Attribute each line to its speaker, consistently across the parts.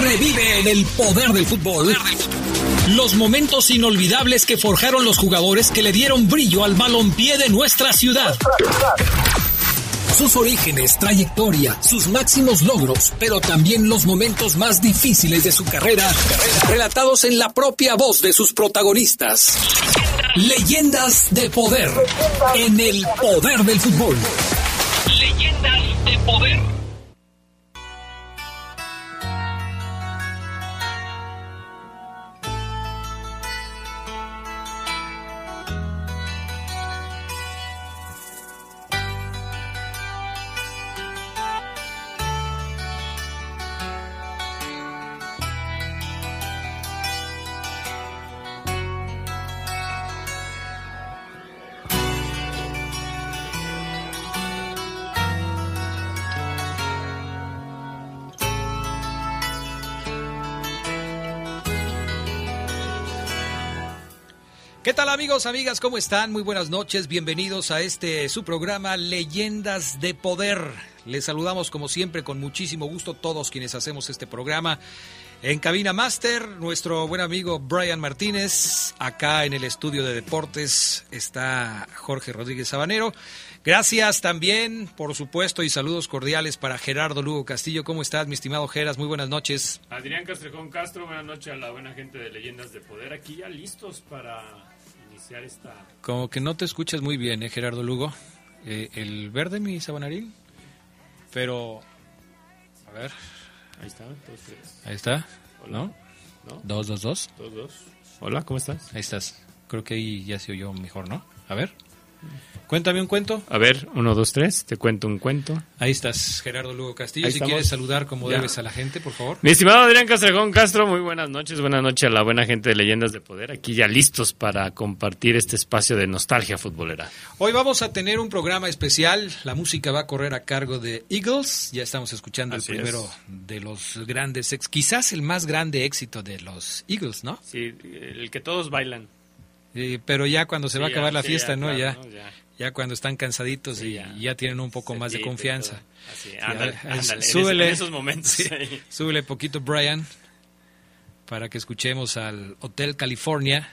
Speaker 1: Revive en el poder del fútbol los momentos inolvidables que forjaron los jugadores que le dieron brillo al balompié de nuestra ciudad. Sus orígenes, trayectoria, sus máximos logros, pero también los momentos más difíciles de su carrera, relatados en la propia voz de sus protagonistas. Leyendas de poder en el poder del fútbol. Leyendas de poder. Amigos, amigas? ¿Cómo están? Muy buenas noches. Bienvenidos a este su programa Leyendas de Poder. Les saludamos como siempre con muchísimo gusto todos quienes hacemos este programa. En Cabina Master, nuestro buen amigo Brian Martínez. Acá en el estudio de deportes está Jorge Rodríguez Sabanero. Gracias también, por supuesto, y saludos cordiales para Gerardo Lugo Castillo. ¿Cómo estás, mi estimado Geras? Muy buenas noches.
Speaker 2: Adrián Castrejón Castro, buenas noches a la buena gente de Leyendas de Poder. Aquí ya listos para
Speaker 1: como que no te escuchas muy bien, ¿eh, Gerardo Lugo? Eh, el verde, mi sabanaril. Pero, a ver.
Speaker 2: Ahí está,
Speaker 1: Ahí está, ¿no? ¿No? Dos, dos, dos.
Speaker 2: Dos, dos. Hola, ¿cómo estás?
Speaker 1: Ahí estás. Creo que ahí ya se oyó mejor, ¿no? A ver. Cuéntame un cuento.
Speaker 2: A ver, uno, dos, tres, te cuento un cuento.
Speaker 1: Ahí estás, Gerardo Lugo Castillo. si quieres saludar como debes a la gente, por favor.
Speaker 2: Mi estimado Adrián Castrejón Castro, muy buenas noches. Buenas noches a la buena gente de Leyendas de Poder. Aquí ya listos para compartir este espacio de nostalgia futbolera.
Speaker 1: Hoy vamos a tener un programa especial. La música va a correr a cargo de Eagles. Ya estamos escuchando el primero de los grandes, quizás el más grande éxito de los Eagles, ¿no?
Speaker 2: Sí, el que todos bailan.
Speaker 1: Pero ya cuando se va a acabar la fiesta, ¿no? ya ya cuando están cansaditos y ya. tienen un poco más de confianza.
Speaker 2: súbele, en esos momentos.
Speaker 1: súbele poquito, Brian, para que escuchemos al Hotel California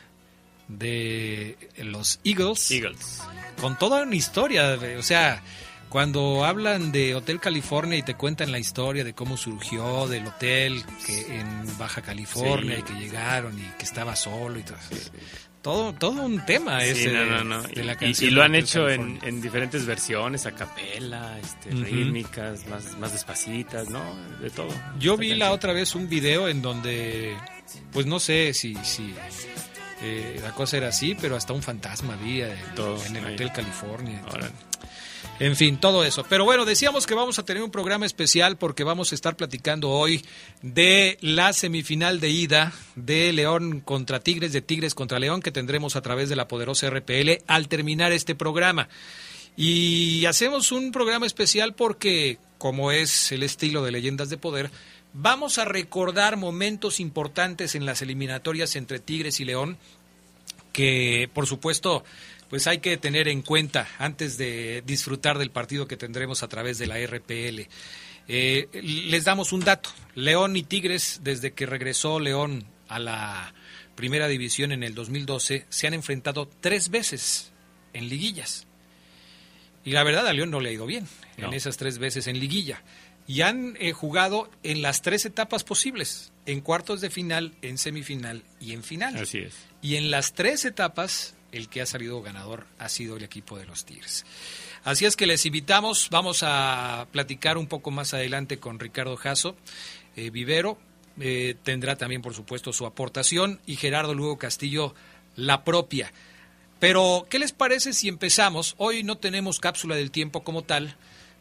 Speaker 1: de los Eagles.
Speaker 2: Eagles.
Speaker 1: Con toda una historia, o sea, cuando hablan de Hotel California y te cuentan la historia de cómo surgió del hotel que en Baja California y que llegaron y que estaba solo y todo todo, todo un tema ese
Speaker 2: de, la canción. Y, lo han hecho en, en, diferentes versiones, a capela, este, rítmicas, más, más despacitas, ¿no? De todo.
Speaker 1: Yo vi la otra vez un video en donde, pues no sé si, si eh, la cosa era así, pero hasta un fantasma había en, el Hotel California. En fin, todo eso. Pero bueno, decíamos que vamos a tener un programa especial porque vamos a estar platicando hoy de la semifinal de ida de León contra Tigres, de Tigres contra León, que tendremos a través de la poderosa RPL al terminar este programa. Y hacemos un programa especial porque, como es el estilo de Leyendas de Poder, vamos a recordar momentos importantes en las eliminatorias entre Tigres y León, que por supuesto pues hay que tener en cuenta antes de disfrutar del partido que tendremos a través de la RPL. Eh, les damos un dato. León y Tigres, desde que regresó León a la primera división en el 2012, se han enfrentado tres veces en liguillas. Y la verdad a León no le ha ido bien en esas tres veces en liguilla. Y han eh, jugado en las tres etapas posibles, en cuartos de final, en semifinal y en final.
Speaker 2: Así es.
Speaker 1: Y en las tres etapas el que ha salido ganador ha sido el equipo de los Tigres. Así es que les invitamos, vamos a platicar un poco más adelante con Ricardo Jasso, eh, Vivero, eh, tendrá también por supuesto su aportación y Gerardo Lugo Castillo la propia. Pero, ¿qué les parece si empezamos? Hoy no tenemos cápsula del tiempo como tal,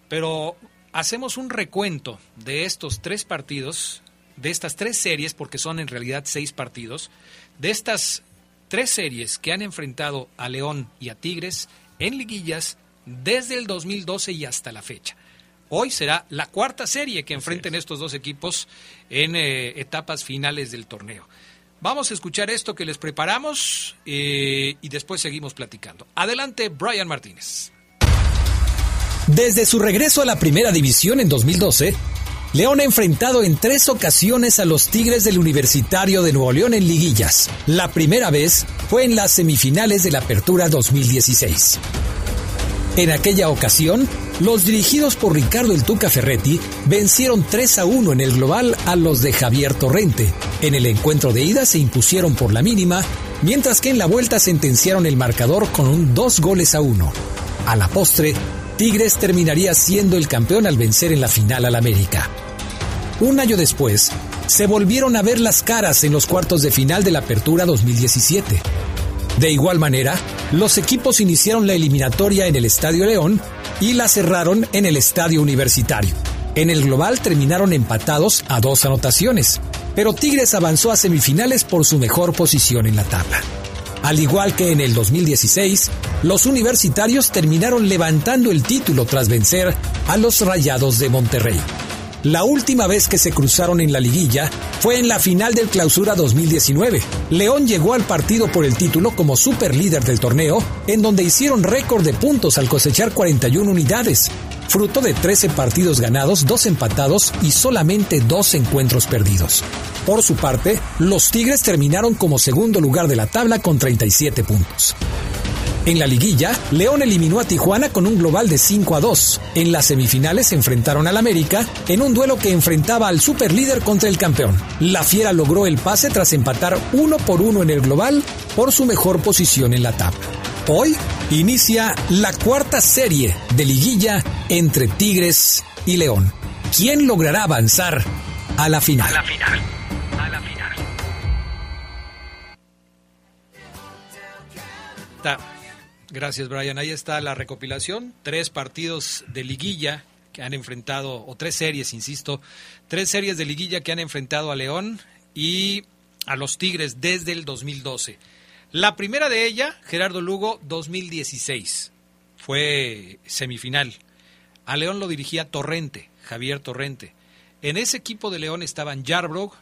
Speaker 1: pero hacemos un recuento de estos tres partidos, de estas tres series, porque son en realidad seis partidos, de estas tres series que han enfrentado a León y a Tigres en liguillas desde el 2012 y hasta la fecha. Hoy será la cuarta serie que enfrenten estos dos equipos en eh, etapas finales del torneo. Vamos a escuchar esto que les preparamos eh, y después seguimos platicando. Adelante, Brian Martínez. Desde su regreso a la primera división en 2012,
Speaker 3: León ha enfrentado en tres ocasiones a los Tigres del Universitario de Nuevo León en liguillas. La primera vez fue en las semifinales de la Apertura 2016. En aquella ocasión, los dirigidos por Ricardo El Tuca Ferretti vencieron 3 a 1 en el global a los de Javier Torrente. En el encuentro de ida se impusieron por la mínima, mientras que en la vuelta sentenciaron el marcador con un 2 goles a 1. A la postre, Tigres terminaría siendo el campeón al vencer en la final al América. Un año después, se volvieron a ver las caras en los cuartos de final de la Apertura 2017. De igual manera, los equipos iniciaron la eliminatoria en el Estadio León y la cerraron en el Estadio Universitario. En el global terminaron empatados a dos anotaciones, pero Tigres avanzó a semifinales por su mejor posición en la tabla. Al igual que en el 2016, los universitarios terminaron levantando el título tras vencer a los Rayados de Monterrey. La última vez que se cruzaron en la liguilla fue en la final del Clausura 2019. León llegó al partido por el título como superlíder del torneo, en donde hicieron récord de puntos al cosechar 41 unidades, fruto de 13 partidos ganados, 2 empatados y solamente 2 encuentros perdidos. Por su parte, los Tigres terminaron como segundo lugar de la tabla con 37 puntos. En la liguilla, León eliminó a Tijuana con un global de 5 a 2. En las semifinales se enfrentaron al América en un duelo que enfrentaba al superlíder contra el campeón. La Fiera logró el pase tras empatar uno por uno en el global por su mejor posición en la tabla. Hoy inicia la cuarta serie de liguilla entre Tigres y León. ¿Quién logrará avanzar a la final? A la final. A la final.
Speaker 1: Gracias, Brian. Ahí está la recopilación. Tres partidos de liguilla que han enfrentado, o tres series, insisto, tres series de liguilla que han enfrentado a León y a los Tigres desde el 2012. La primera de ella, Gerardo Lugo, 2016. Fue semifinal. A León lo dirigía Torrente, Javier Torrente. En ese equipo de León estaban Yarbrough,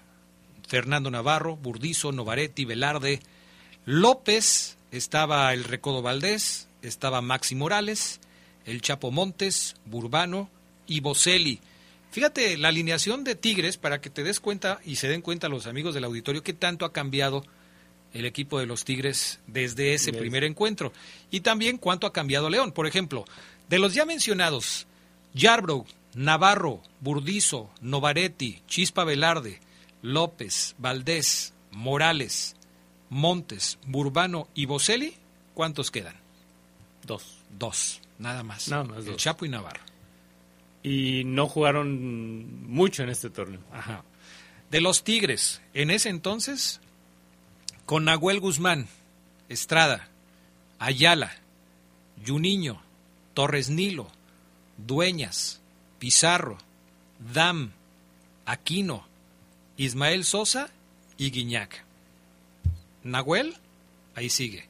Speaker 1: Fernando Navarro, Burdizo, Novaretti, Velarde, López, estaba el Recodo Valdés, estaba Maxi Morales, el Chapo Montes, Burbano y Boselli. Fíjate la alineación de Tigres para que te des cuenta y se den cuenta los amigos del auditorio qué tanto ha cambiado el equipo de los Tigres desde ese primer encuentro y también cuánto ha cambiado León. Por ejemplo, de los ya mencionados, Yarbrough, Navarro, Burdizo, Novaretti, Chispa Velarde, López, Valdés, Morales, Montes, Burbano y Boselli, ¿cuántos quedan?
Speaker 2: Dos.
Speaker 1: Dos, nada más.
Speaker 2: Nada más
Speaker 1: El Chapo y Navarro.
Speaker 2: Y no jugaron mucho en este torneo.
Speaker 1: Ajá. De los Tigres, en ese entonces, con Nahuel Guzmán, Estrada, Ayala, Juninho, Torres Nilo, Dueñas, Pizarro, Dam, Aquino, Ismael Sosa y Guiñac. Nahuel, ahí sigue.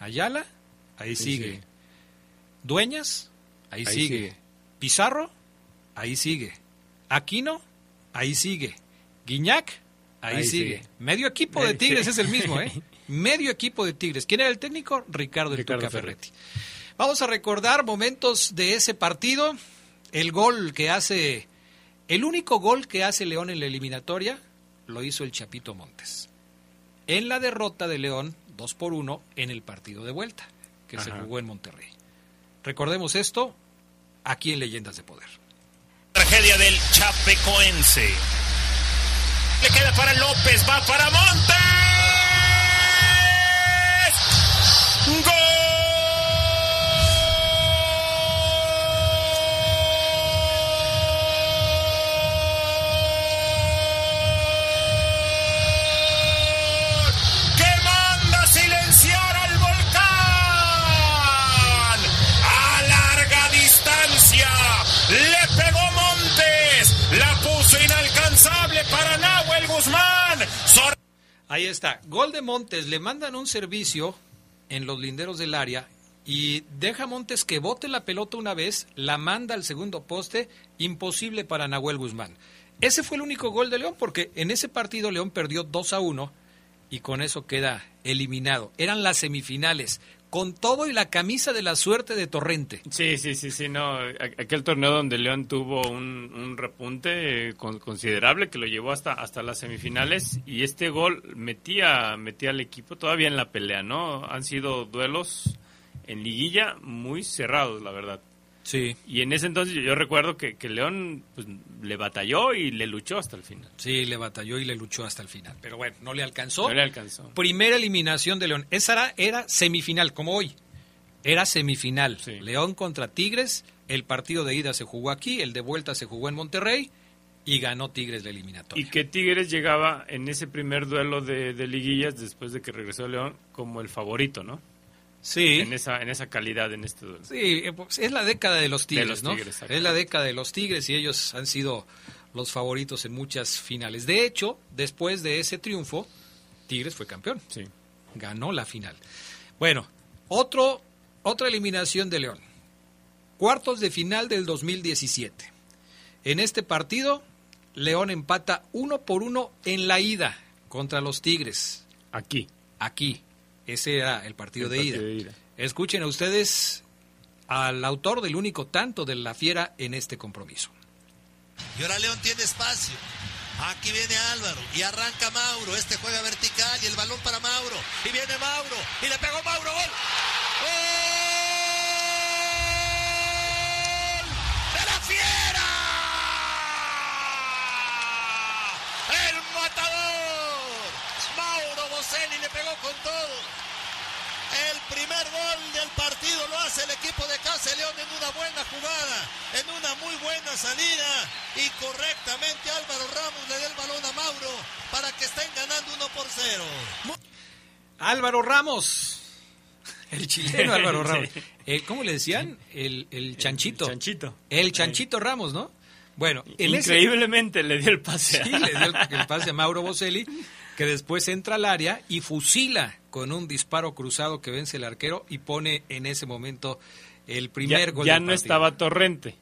Speaker 1: Ayala, ahí, sigue. Dueñas, ahí, sigue. Pizarro, ahí sigue. Aquino, ahí sigue. Guiñac, ahí, sigue. Medio equipo de Tigres es el mismo, ¿eh? Medio equipo de Tigres. ¿Quién era el técnico? Ricardo, Ricardo Ferretti. Vamos a recordar momentos de ese partido. El gol que hace, el único gol que hace León en la eliminatoria, lo hizo el Chapito Montes en la derrota de León 2 por 1 en el partido de vuelta que se jugó en Monterrey. Recordemos esto aquí en Leyendas de Poder.
Speaker 4: Tragedia del Chapecoense. Le queda para López, va para Montes. ¡Gol!
Speaker 1: Ahí está. Gol de Montes. Le mandan un servicio en los linderos del área y deja Montes que bote la pelota una vez, la manda al segundo poste, imposible para Nahuel Guzmán. Ese fue el único gol de León porque en ese partido León perdió 2 a 1 y con eso queda eliminado. Eran las semifinales. Con todo y la camisa de la suerte de Torrente.
Speaker 2: Sí, sí, sí, sí, no. Aquel torneo donde León tuvo un, repunte eh, considerable que lo llevó hasta, hasta las semifinales y este gol metía, metía al equipo todavía en la pelea, ¿no? Han sido duelos en liguilla muy cerrados, la verdad.
Speaker 1: Sí.
Speaker 2: Y en ese entonces yo, recuerdo que, que León pues, le batalló y le luchó hasta el final.
Speaker 1: Sí, le batalló y le luchó hasta el final. Pero bueno, no le alcanzó.
Speaker 2: No le alcanzó.
Speaker 1: Primera eliminación de León. Esa era, era semifinal, como hoy. Era semifinal. León contra Tigres. El partido de ida se jugó aquí, el de vuelta se jugó en Monterrey y ganó Tigres la eliminatoria.
Speaker 2: Y que Tigres llegaba en ese primer duelo de, de liguillas después de que regresó León como el favorito, ¿no?
Speaker 1: Sí.
Speaker 2: En esa, en esa calidad en este.
Speaker 1: Sí, eh, pues, es la década de los Tigres, ¿no? es la década de los Tigres y ellos han sido los favoritos en muchas finales. De hecho, después de ese triunfo, Tigres fue campeón.
Speaker 2: Sí.
Speaker 1: Ganó la final. Bueno, otro, otra eliminación de León. Cuartos de final del 2017. En este partido, León empata uno por uno en la ida contra los Tigres.
Speaker 2: Aquí.
Speaker 1: Aquí. Ese era el partido, de, ida. Escuchen a ustedes al autor del único tanto de la fiera en este compromiso.
Speaker 5: Y ahora León tiene espacio. Aquí viene Álvaro y arranca Mauro. Este juega vertical y el balón para Mauro. Y viene Mauro y le pegó Mauro. ¡Gol! ¡Gol! Boselli le pegó con todo. El primer gol del partido lo hace el equipo de Casa León en una buena jugada, en una muy buena salida y correctamente Álvaro Ramos le da el balón a Mauro para que estén ganando 1 por 0.
Speaker 1: Álvaro Ramos, el chileno Álvaro Ramos. Eh, ¿Cómo le decían? El, el chanchito.
Speaker 2: El chanchito.
Speaker 1: El chanchito Ramos, ¿no? Bueno,
Speaker 2: increíblemente le dio el pase.
Speaker 1: Sí, le dio el, pase a Mauro Boselli, que después entra al área y fusila con un disparo cruzado que vence el arquero y pone en ese momento el primer gol.
Speaker 2: Ya no estaba Torrente.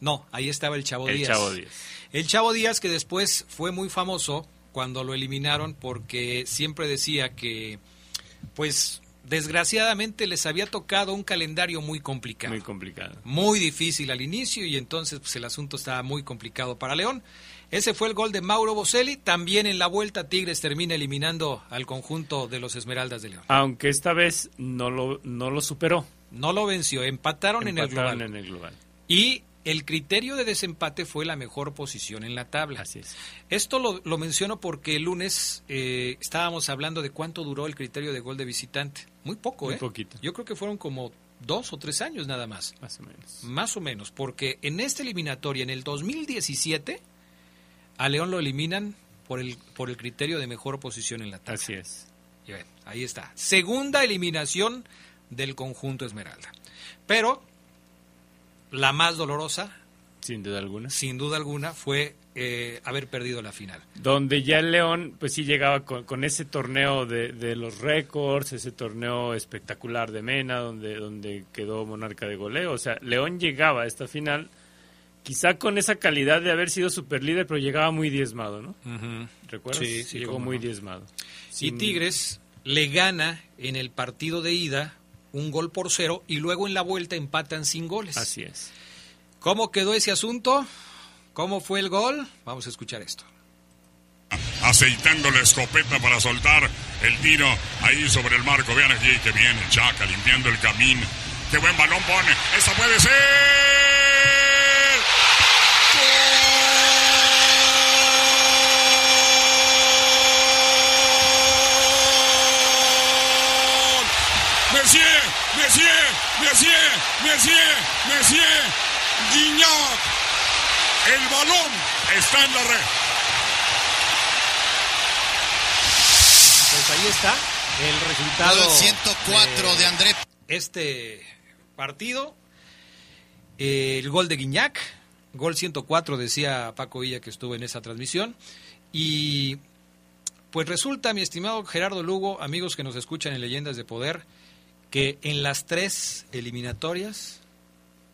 Speaker 1: No, ahí estaba el Chavo
Speaker 2: el
Speaker 1: Díaz.
Speaker 2: Chavo Díaz.
Speaker 1: El Chavo Díaz que después fue muy famoso cuando lo eliminaron porque siempre decía que, pues, desgraciadamente les había tocado un calendario muy complicado.
Speaker 2: Muy complicado.
Speaker 1: Muy difícil al inicio y entonces pues, el asunto estaba muy complicado para León. Ese fue el gol de Mauro Boselli. También en la vuelta Tigres termina eliminando al conjunto de los Esmeraldas de León.
Speaker 2: Aunque esta vez no lo, no lo superó.
Speaker 1: No lo venció, empataron, en, el global.
Speaker 2: en el global.
Speaker 1: Y el criterio de desempate fue la mejor posición en la tabla.
Speaker 2: Así es.
Speaker 1: Esto lo, menciono porque el lunes eh, estábamos hablando de cuánto duró el criterio de gol de visitante. Muy poco,
Speaker 2: Muy
Speaker 1: ¿eh?
Speaker 2: poquito.
Speaker 1: Yo creo que fueron como dos o tres años nada más.
Speaker 2: Más o menos.
Speaker 1: Más o menos, porque en esta eliminatoria, en el 2017, a León lo eliminan por el, por el criterio de mejor posición en la tabla.
Speaker 2: Así es.
Speaker 1: Y ahí está. Segunda eliminación del conjunto Esmeralda. Pero la más dolorosa,
Speaker 2: sin duda alguna,
Speaker 1: sin duda alguna, fue eh, haber perdido la final.
Speaker 2: Donde ya el León, pues sí llegaba con, ese torneo de, los récords, ese torneo espectacular de Mena, donde, donde quedó monarca de goleo. O sea, León llegaba a esta final quizá con esa calidad de haber sido superlíder, pero llegaba muy diezmado, ¿no? ¿Recuerdas?
Speaker 1: Sí, sí
Speaker 2: Llegó muy diezmado.
Speaker 1: Y Tigres le gana en el partido de ida un gol por cero y luego en la vuelta empatan sin goles.
Speaker 2: Así es.
Speaker 1: ¿Cómo quedó ese asunto? ¿Cómo fue el gol? Vamos a escuchar esto.
Speaker 6: Aceitando la escopeta para soltar el tiro ahí sobre el marco. Vean aquí que viene Chaca limpiando el camino. Qué buen balón pone. Esa puede ser. Messier, Messier, Messier, Messier, Messier, Guignac. El balón está en la red.
Speaker 1: Pues ahí está el resultado.
Speaker 5: 104 de André.
Speaker 1: Este partido, el gol de Guiñac, gol 104 decía Paco Villa que estuvo en esa transmisión. Y pues resulta, mi estimado Gerardo Lugo, amigos que nos escuchan en Leyendas de Poder, que en las tres eliminatorias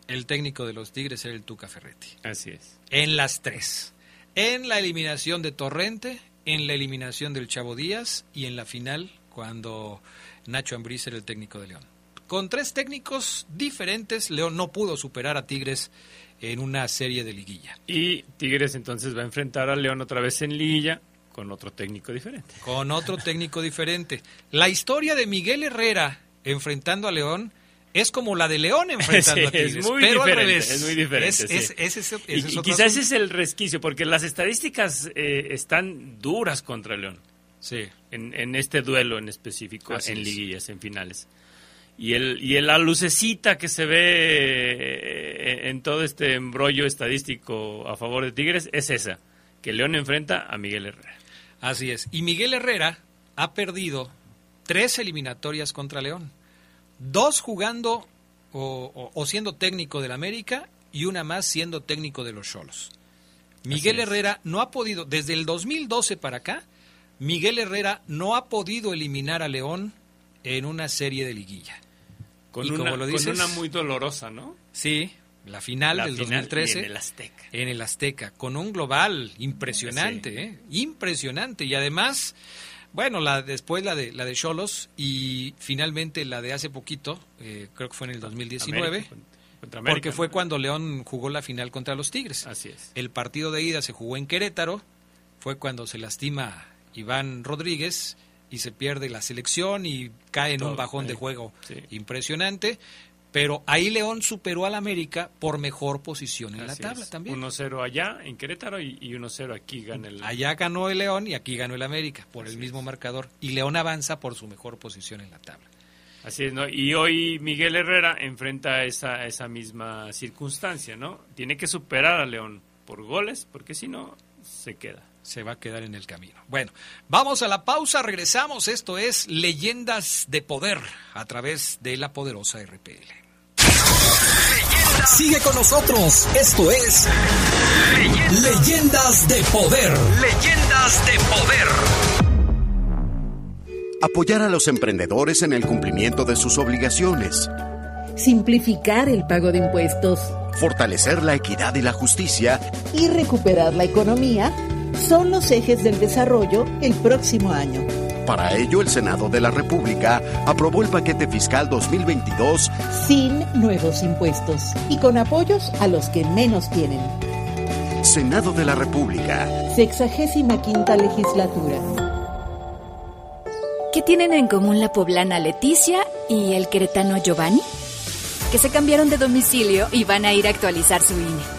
Speaker 1: el técnico de los Tigres era el Tuca Ferretti.
Speaker 2: Así es.
Speaker 1: En las tres. En la eliminación de Torrente, en la eliminación del Chavo Díaz y en la final cuando Nacho Ambriz era el técnico de León. con tres técnicos diferentes, León no pudo superar a Tigres en una serie de liguilla.
Speaker 2: Y Tigres entonces va a enfrentar a León otra vez en liguilla con otro técnico diferente.
Speaker 1: Con otro técnico diferente. La historia de Miguel Herrera enfrentando a León es como la de León enfrentando a Tigres,
Speaker 2: es muy
Speaker 1: pero
Speaker 2: diferente,
Speaker 1: al revés.
Speaker 2: Es muy diferente.
Speaker 1: Es-
Speaker 2: sí.
Speaker 1: es- es- es-
Speaker 2: y,
Speaker 1: ese
Speaker 2: quizás ese es el resquicio, porque las estadísticas eh, están duras contra León.
Speaker 1: Sí.
Speaker 2: en, en este duelo en específico,
Speaker 1: Así
Speaker 2: en liguillas, en finales. Y, el, y la lucecita que se ve eh, en todo este embrollo estadístico a favor de Tigres es esa, que León enfrenta a Miguel Herrera.
Speaker 1: Así es. Y Miguel Herrera ha perdido tres eliminatorias contra León. Dos jugando o, o- o siendo técnico del América y una más siendo técnico de los Cholos. Miguel. Herrera no ha podido, desde el 2012 para acá, Miguel Herrera no ha podido eliminar a León en una serie de liguilla.
Speaker 2: Con,
Speaker 1: Y
Speaker 2: una,
Speaker 1: como lo
Speaker 2: con
Speaker 1: dices-
Speaker 2: una muy dolorosa, ¿no?
Speaker 1: Sí, la final
Speaker 2: La
Speaker 1: del
Speaker 2: final
Speaker 1: 2013
Speaker 2: y en el Azteca.
Speaker 1: en el Azteca, con un global impresionante,
Speaker 2: Sí.
Speaker 1: ¿eh? impresionante. Y además, bueno, la después la de la de Cholos y finalmente la de hace poquito, eh, creo que fue en el 2019,
Speaker 2: América, contra- contra América,
Speaker 1: porque fue cuando León jugó la final contra los Tigres.
Speaker 2: Así es.
Speaker 1: El partido de ida se jugó en Querétaro, fue cuando se lastima Iván Rodríguez y se pierde la selección y cae en un bajón de
Speaker 2: sí.
Speaker 1: juego
Speaker 2: Sí.
Speaker 1: impresionante. Pero ahí León superó al América por mejor posición en
Speaker 2: Así
Speaker 1: la tabla
Speaker 2: es.
Speaker 1: también.
Speaker 2: 1-0 allá en Querétaro y, y 1-0 aquí gana el...
Speaker 1: Allá ganó el León y aquí ganó el América por el mismo marcador. Y León avanza por su mejor posición en la tabla.
Speaker 2: Así es, ¿no? Y hoy Miguel Herrera enfrenta esa, esa misma circunstancia, ¿no? Tiene que superar a León por goles, porque si no, se queda.
Speaker 1: Se va a quedar en el camino. Bueno, vamos a la pausa, regresamos. Esto es Leyendas de Poder a través de la poderosa RPL.
Speaker 3: Sigue con nosotros. Esto es Leyendas de Poder. Leyendas de Poder.
Speaker 7: Apoyar a los emprendedores en el cumplimiento de sus obligaciones.
Speaker 8: simplificar el pago de impuestos
Speaker 7: Fortalecer la equidad y la justicia.
Speaker 8: y recuperar la economía son los ejes del desarrollo el próximo año.
Speaker 7: Para ello, el Senado de la República aprobó el paquete fiscal 2022
Speaker 8: Sin nuevos impuestos y con apoyos a los que menos tienen.
Speaker 7: Senado de la República.
Speaker 8: Sexagésima quinta legislatura.
Speaker 9: ¿Qué tienen en común la poblana Leticia y el queretano Giovanni? Que se cambiaron de domicilio y van a ir a actualizar su INE.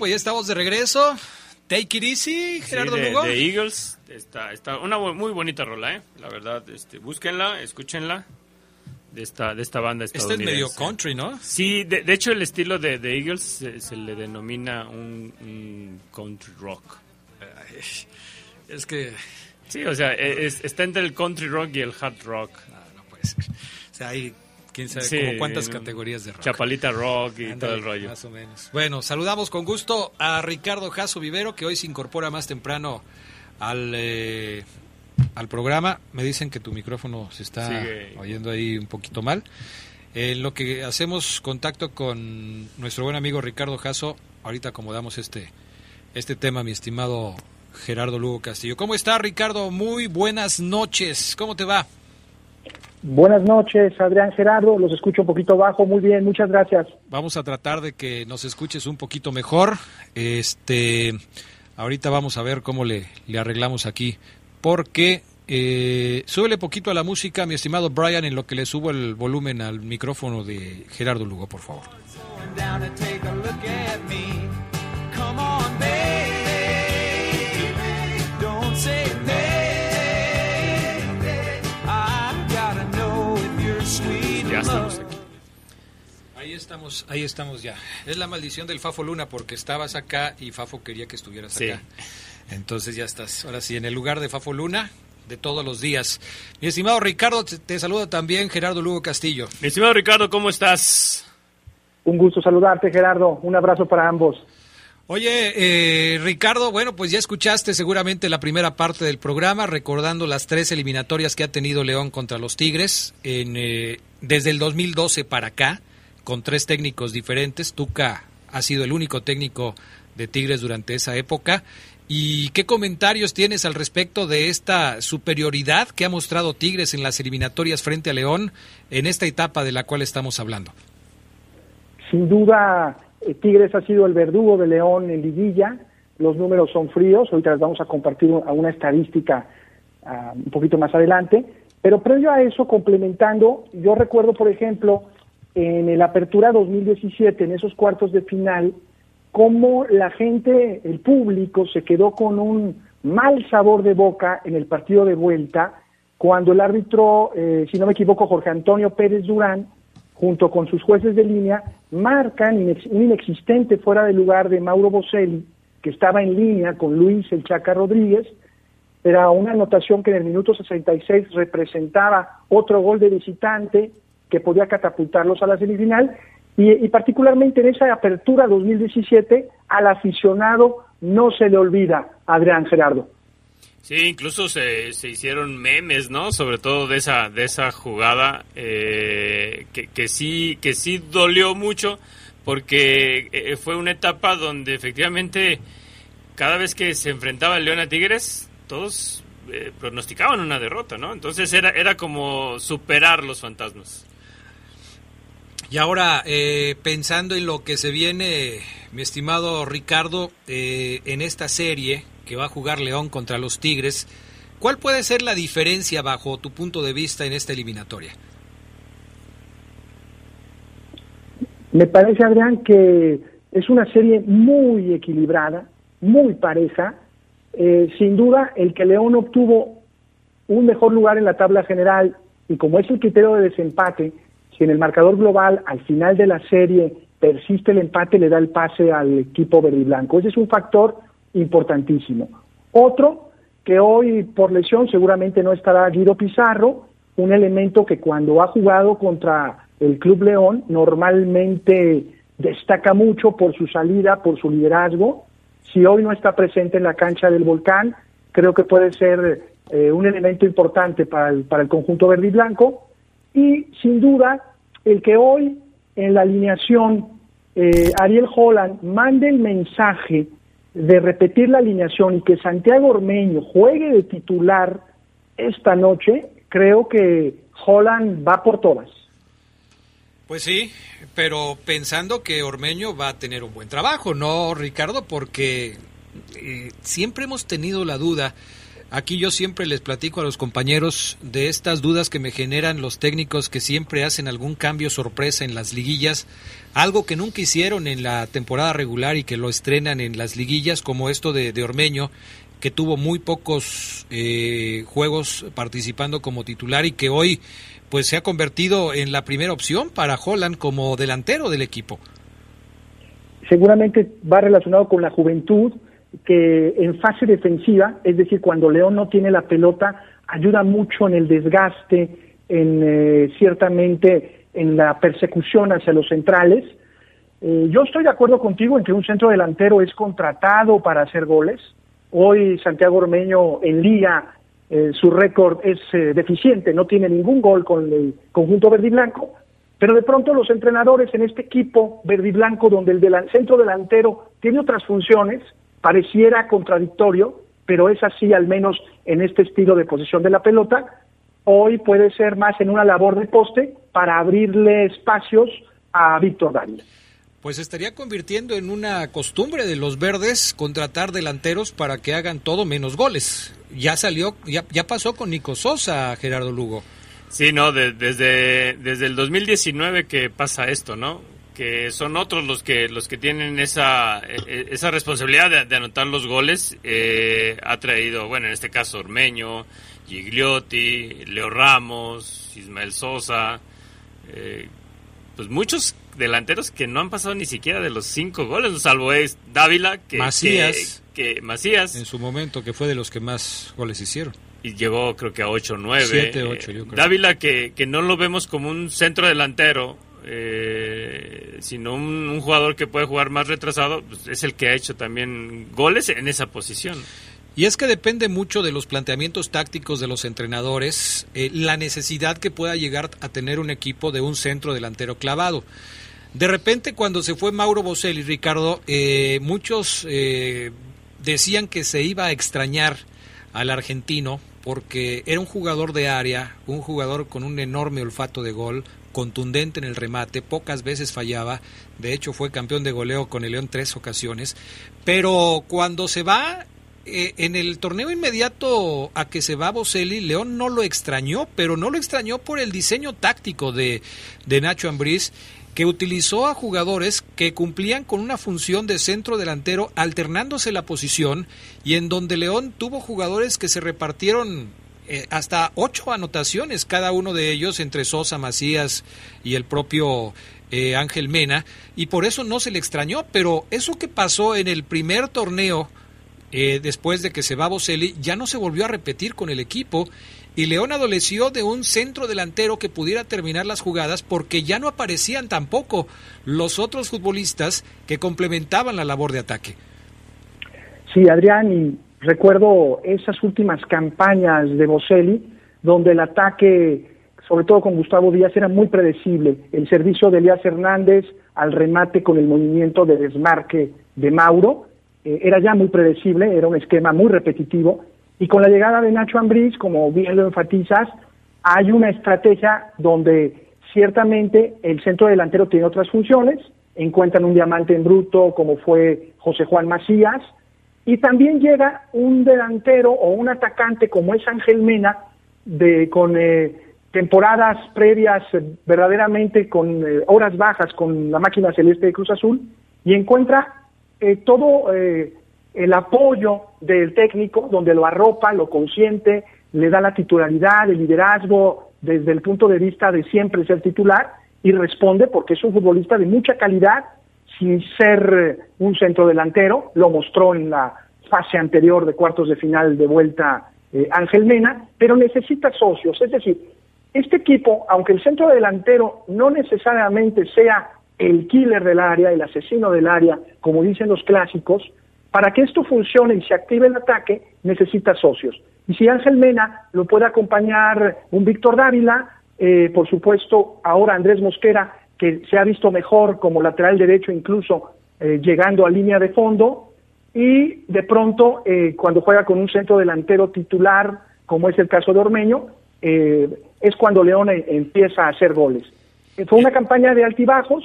Speaker 1: Pues ya estamos de regreso. Take it easy, Gerardo
Speaker 2: Sí, de,
Speaker 1: Lugo.
Speaker 2: de Eagles, está, está una muy bonita rola, ¿eh? La verdad, este, búsquenla, escúchenla. De esta, de esta banda
Speaker 1: Este es
Speaker 2: estadounidense.
Speaker 1: medio country, ¿no?
Speaker 2: Sí, de, de hecho el estilo de, de Eagles se, se le denomina un, un country rock.
Speaker 1: Es que
Speaker 2: Sí, o sea, e, es- está entre el country rock y el hard rock.
Speaker 1: no puede ser. O sea, hay quién sabe
Speaker 2: Sí,
Speaker 1: como cuántas
Speaker 2: no,
Speaker 1: categorías de rock.
Speaker 2: Chapalita rock y todo el rollo.
Speaker 1: Más o menos. Bueno, saludamos con gusto a Ricardo Jasso Vivero, que hoy se incorpora más temprano al, eh, al programa. Me dicen que tu micrófono se está
Speaker 2: Sigue.
Speaker 1: oyendo ahí un poquito mal. En lo que hacemos contacto con nuestro buen amigo Ricardo Jasso, ahorita acomodamos este, este tema, mi estimado Gerardo Lugo Castillo. ¿Cómo está, Ricardo? Muy buenas noches. ¿Cómo te va?
Speaker 10: Buenas noches, Adrián Gerardo. Los escucho un poquito bajo. Muy bien, muchas gracias.
Speaker 1: Vamos a tratar de que nos escuches un poquito mejor. Este, ahorita vamos a ver cómo le, le arreglamos aquí, porque Eh, súbele poquito a la música, mi estimado Brian, en lo que le subo el volumen al micrófono de Gerardo Lugo, por favor. Estamos, ahí estamos ya. Es la maldición del Fafo Luna porque estabas acá y Fafo quería que estuvieras
Speaker 2: Sí.
Speaker 1: acá. Entonces ya estás. Ahora sí, en el lugar de Fafo Luna de todos los días. Mi estimado Ricardo, te, te saluda también Gerardo Lugo Castillo.
Speaker 2: Mi estimado Ricardo, ¿cómo estás?
Speaker 10: Un gusto saludarte, Gerardo. Un abrazo para ambos.
Speaker 1: Oye, eh, Ricardo, bueno, pues ya escuchaste seguramente la primera parte del programa, recordando las tres eliminatorias que ha tenido León contra los Tigres en, eh, desde el 2012 para acá, con tres técnicos diferentes. Tuca ha sido el único técnico de Tigres durante esa época. ¿Y qué comentarios tienes al respecto de esta superioridad que ha mostrado Tigres en las eliminatorias frente a León en esta etapa de la cual estamos hablando?
Speaker 10: Sin duda, eh, Tigres ha sido el verdugo de León en liguilla. Los números son fríos. Ahorita les vamos a compartir una estadística ah, un poquito más adelante. Pero previo a eso, complementando, yo recuerdo, por ejemplo, en el Apertura 2017, en esos cuartos de final, cómo la gente, el público, se quedó con un mal sabor de boca en el partido de vuelta, cuando el árbitro, eh, si no me equivoco, Jorge Antonio Pérez Durán, junto con sus jueces de línea, marcan un inexistente fuera de lugar de Mauro Boselli, que estaba en línea con Luis El Chaca Rodríguez. Era una anotación que en el minuto 66 representaba otro gol de visitante que podía catapultarlos a la semifinal. Y, particularmente en esa apertura 2017, al aficionado no se le olvida, Adrián Gerardo.
Speaker 2: Sí, incluso se, se hicieron memes, ¿no? Sobre todo de esa de esa jugada eh, que, que sí que sí dolió mucho porque eh, fue una etapa donde efectivamente cada vez que se enfrentaba el León a Tigres todos eh, pronosticaban una derrota, ¿no? Entonces era era como superar los fantasmas.
Speaker 1: Y ahora, eh, pensando en lo que se viene, mi estimado Ricardo, eh, en esta serie que va a jugar León contra los Tigres, ¿cuál puede ser la diferencia bajo tu punto de vista en esta eliminatoria?
Speaker 10: Me parece, Adrián, que es una serie muy equilibrada, muy pareja. Eh, sin duda, el que León obtuvo un mejor lugar en la tabla general y como es el criterio de desempate, si en el marcador global al final de la serie persiste el empate, le da el pase al equipo verde y blanco. Ese es un factor importantísimo. Otro, que hoy por lesión seguramente no estará Guido Pizarro, un elemento que cuando ha jugado contra el Club León normalmente destaca mucho por su salida, por su liderazgo. Si hoy no está presente en la cancha del Volcán, creo que puede ser eh, un elemento importante para el, para el conjunto verde y blanco. Y sin duda, el que hoy en la alineación eh, Ariel Holland mande el mensaje de repetir la alineación y que Santiago Ormeño juegue de titular esta noche, creo que Holland va por todas.
Speaker 1: Pues sí, pero pensando que Ormeño va a tener un buen trabajo, ¿no, Ricardo? Porque eh, siempre hemos tenido la duda. Aquí yo siempre les platico a los compañeros de estas dudas que me generan los técnicos que siempre hacen algún cambio sorpresa en las liguillas, algo que nunca hicieron en la temporada regular y que lo estrenan en las liguillas, como esto de, Ormeño, que tuvo muy pocos eh, juegos participando como titular y que hoy pues se ha convertido en la primera opción para Holland como delantero del equipo.
Speaker 10: Seguramente va relacionado con la juventud, que en fase defensiva, es decir, cuando León no tiene la pelota, ayuda mucho en el desgaste, en eh, ciertamente en la persecución hacia los centrales. Eh, yo estoy de acuerdo contigo en que un centro delantero es contratado para hacer goles. Hoy Santiago Ormeño en Liga eh, su récord es eh, deficiente, no tiene ningún gol con el conjunto verde y blanco, pero de pronto los entrenadores en este equipo verde y blanco, donde el centro delantero tiene otras funciones, pareciera contradictorio, pero es así al menos en este estilo de posición de la pelota, hoy puede ser más en una labor de poste para abrirle espacios a Víctor Dávila.
Speaker 1: Pues estaría convirtiendo en una costumbre de los verdes contratar delanteros para que hagan todo menos goles. Ya salió, ya, ya pasó con Nico Sosa, Gerardo Lugo.
Speaker 2: Sí, no, de- desde, desde el 2019 que pasa esto, ¿no? Que son otros los que los que tienen esa, eh, esa responsabilidad de, de anotar los goles. Eh, ha traído, bueno, en este caso Ormeño, Gigliotti, Leo Ramos, Ismael Sosa, eh, pues muchos delanteros que no han pasado ni siquiera de los cinco goles, salvo es Dávila, que
Speaker 1: Macías.
Speaker 2: que, que- Macías
Speaker 1: En su momento, que fue de los que más goles hicieron.
Speaker 2: y llegó creo que a 8 o 9.
Speaker 1: Siete, ocho, yo creo.
Speaker 2: Dávila que, que no lo vemos como un centro delantero, eh, sino un, jugador que puede jugar más retrasado, pues, es el que ha hecho también goles en esa posición.
Speaker 1: Y es que depende mucho de los planteamientos tácticos de los entrenadores, eh, la necesidad que pueda llegar a tener un equipo de un centro delantero clavado. De repente, cuando se fue Mauro Boselli, Ricardo, eh, muchos decían que se iba a extrañar al argentino porque era un jugador de área, un jugador con un enorme olfato de gol, contundente en el remate, pocas veces fallaba, de hecho fue campeón de goleo con el León tres ocasiones, pero cuando se va eh, en el torneo inmediato a que se va Boselli, León no lo extrañó, pero no lo extrañó por el diseño táctico de, de Nacho Ambriz, que utilizó a jugadores que cumplían con una función de centro delantero alternándose la posición y en donde León tuvo jugadores que se repartieron eh, hasta ocho anotaciones cada uno de ellos entre Sosa, Macías y el propio eh, Ángel Mena y por eso no se le extrañó, pero eso que pasó en el primer torneo eh, después de que se va Boselli, ya no se volvió a repetir con el equipo y León adoleció de un centro delantero que pudiera terminar las jugadas porque ya no aparecían tampoco los otros futbolistas que complementaban la labor de ataque.
Speaker 10: Sí, Adrián, y recuerdo esas últimas campañas de Boselli, donde el ataque, sobre todo con Gustavo Díaz, era muy predecible. El servicio de Elías Hernández al remate con el movimiento de desmarque de Mauro eh, era ya muy predecible, era un esquema muy repetitivo. Y con la llegada de Nacho Ambriz, como bien lo enfatizas, hay una estrategia donde ciertamente el centro delantero tiene otras funciones, encuentran un diamante en bruto como fue José Juan Macías, y también llega un delantero o un atacante como es Ángel Mena, de, con eh, temporadas previas eh, verdaderamente con eh, horas bajas con la máquina celeste de Cruz Azul, y encuentra eh, todo el apoyo del técnico, donde lo arropa, lo consiente, le da la titularidad, el liderazgo desde el punto de vista de siempre ser titular y responde porque es un futbolista de mucha calidad sin ser eh, un centro delantero, lo mostró en la fase anterior de cuartos de final de vuelta eh, Ángel Mena, pero necesita socios, es decir, este equipo, aunque el centro delantero no necesariamente sea el killer del área, el asesino del área, como dicen los clásicos, para que esto funcione y se active el ataque, necesita socios. Y si Ángel Mena lo puede acompañar un Víctor Dávila, eh, por supuesto, ahora Andrés Mosquera, que se ha visto mejor como lateral derecho, incluso eh, llegando a línea de fondo, y de pronto, eh, cuando juega con un centro delantero titular, como es el caso de Ormeño, eh, es cuando León empieza a hacer goles. Fue una campaña de altibajos,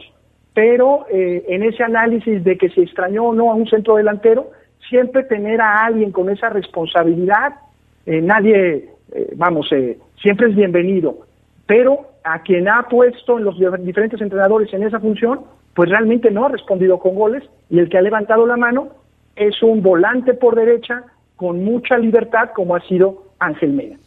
Speaker 10: pero en ese análisis de que se extrañó o no a un centro delantero, siempre tener a alguien con esa responsabilidad, nadie, vamos, siempre es bienvenido, pero a quien ha puesto en los diferentes entrenadores en esa función, pues realmente no ha respondido con goles y el que ha levantado la mano es un volante por derecha con mucha libertad como ha sido Ángel Mena.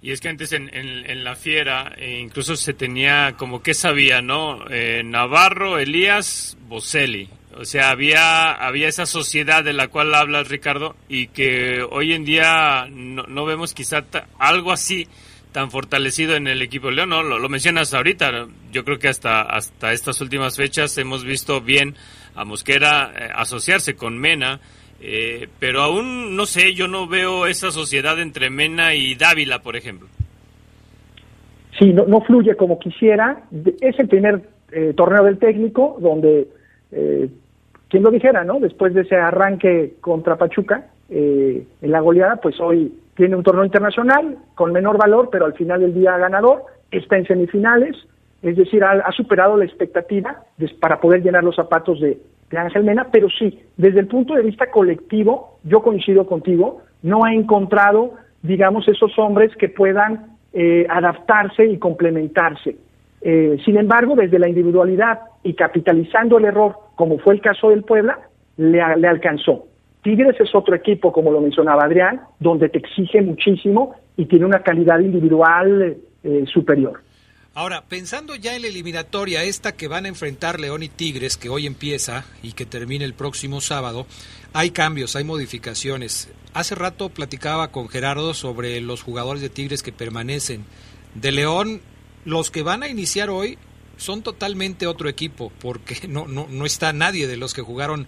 Speaker 2: Y es que antes en, en- la fiera eh, incluso se tenía como que sabía, ¿no? Eh, Navarro, Elías, Boselli. O sea, había, había esa sociedad de la cual hablas, Ricardo, y que hoy en día no, vemos quizá algo así tan fortalecido en el equipo de León, ¿no? Lo, lo mencionas ahorita, yo creo que hasta, hasta estas últimas fechas hemos visto bien a Mosquera eh, asociarse con Mena, eh, pero aún, no sé, yo no veo esa sociedad entre Mena y Dávila, por ejemplo.
Speaker 10: Sí, no, no fluye como quisiera. Es el primer eh, torneo del técnico donde, eh, quien lo dijera, ¿no? Después de ese arranque contra Pachuca eh, en la goleada, pues hoy tiene un torneo internacional con menor valor, pero al final del día ganador. Está en semifinales es decir, ha, superado la expectativa para poder llenar los zapatos de, Ángel Mena, pero sí, desde el punto de vista colectivo, yo coincido contigo, no ha encontrado, digamos, esos hombres que puedan eh, adaptarse y complementarse. Eh, sin embargo, desde la individualidad y capitalizando el error, como fue el caso del Puebla, le alcanzó. Tigres es otro equipo, como lo mencionaba Adrián, donde te exige muchísimo y tiene una calidad individual eh, superior.
Speaker 1: Ahora, pensando ya en la eliminatoria, esta que van a enfrentar León y Tigres, que hoy empieza y que termina el próximo sábado, hay cambios, hay modificaciones. Hace rato platicaba con Gerardo sobre los jugadores de Tigres que permanecen. De León, los que van a iniciar hoy son totalmente otro equipo, porque no, no, no está nadie de los que jugaron